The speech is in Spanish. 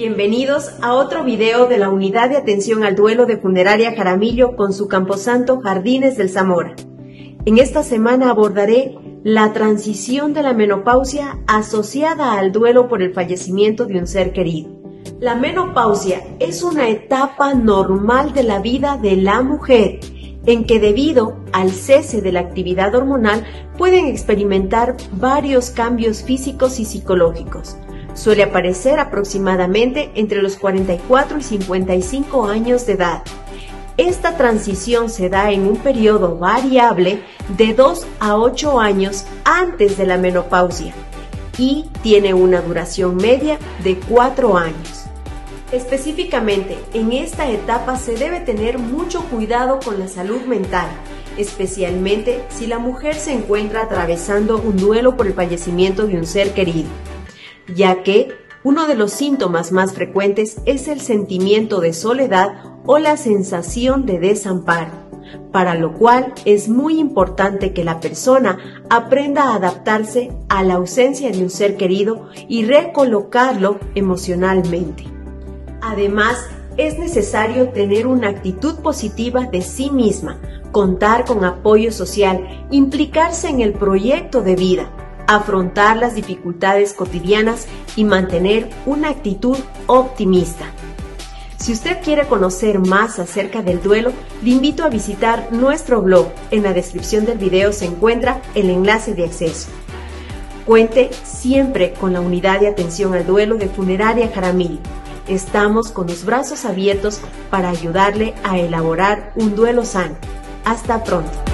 Bienvenidos a otro video de la Unidad de Atención al Duelo de Funeraria Jaramillo con su Camposanto Jardines del Zamora. En esta semana abordaré la transición de la menopausia asociada al duelo por el fallecimiento de un ser querido. La menopausia es una etapa normal de la vida de la mujer en que debido al cese de la actividad hormonal pueden experimentar varios cambios físicos y psicológicos. Suele aparecer aproximadamente entre los 44 y 55 años de edad. Esta transición se da en un periodo variable de 2 a 8 años antes de la menopausia y tiene una duración media de 4 años. Específicamente, en esta etapa se debe tener mucho cuidado con la salud mental, especialmente si la mujer se encuentra atravesando un duelo por el fallecimiento de un ser querido, ya que uno de los síntomas más frecuentes es el sentimiento de soledad o la sensación de desamparo, para lo cual es muy importante que la persona aprenda a adaptarse a la ausencia de un ser querido y recolocarlo emocionalmente. Además, es necesario tener una actitud positiva de sí misma, contar con apoyo social, implicarse en el proyecto de vida, afrontar las dificultades cotidianas y mantener una actitud optimista. Si usted quiere conocer más acerca del duelo, le invito a visitar nuestro blog. En la descripción del video se encuentra el enlace de acceso. Cuente siempre con la unidad de atención al duelo de Funeraria Jaramillo Estamos con los brazos abiertos para ayudarle a elaborar un duelo sano. Hasta pronto.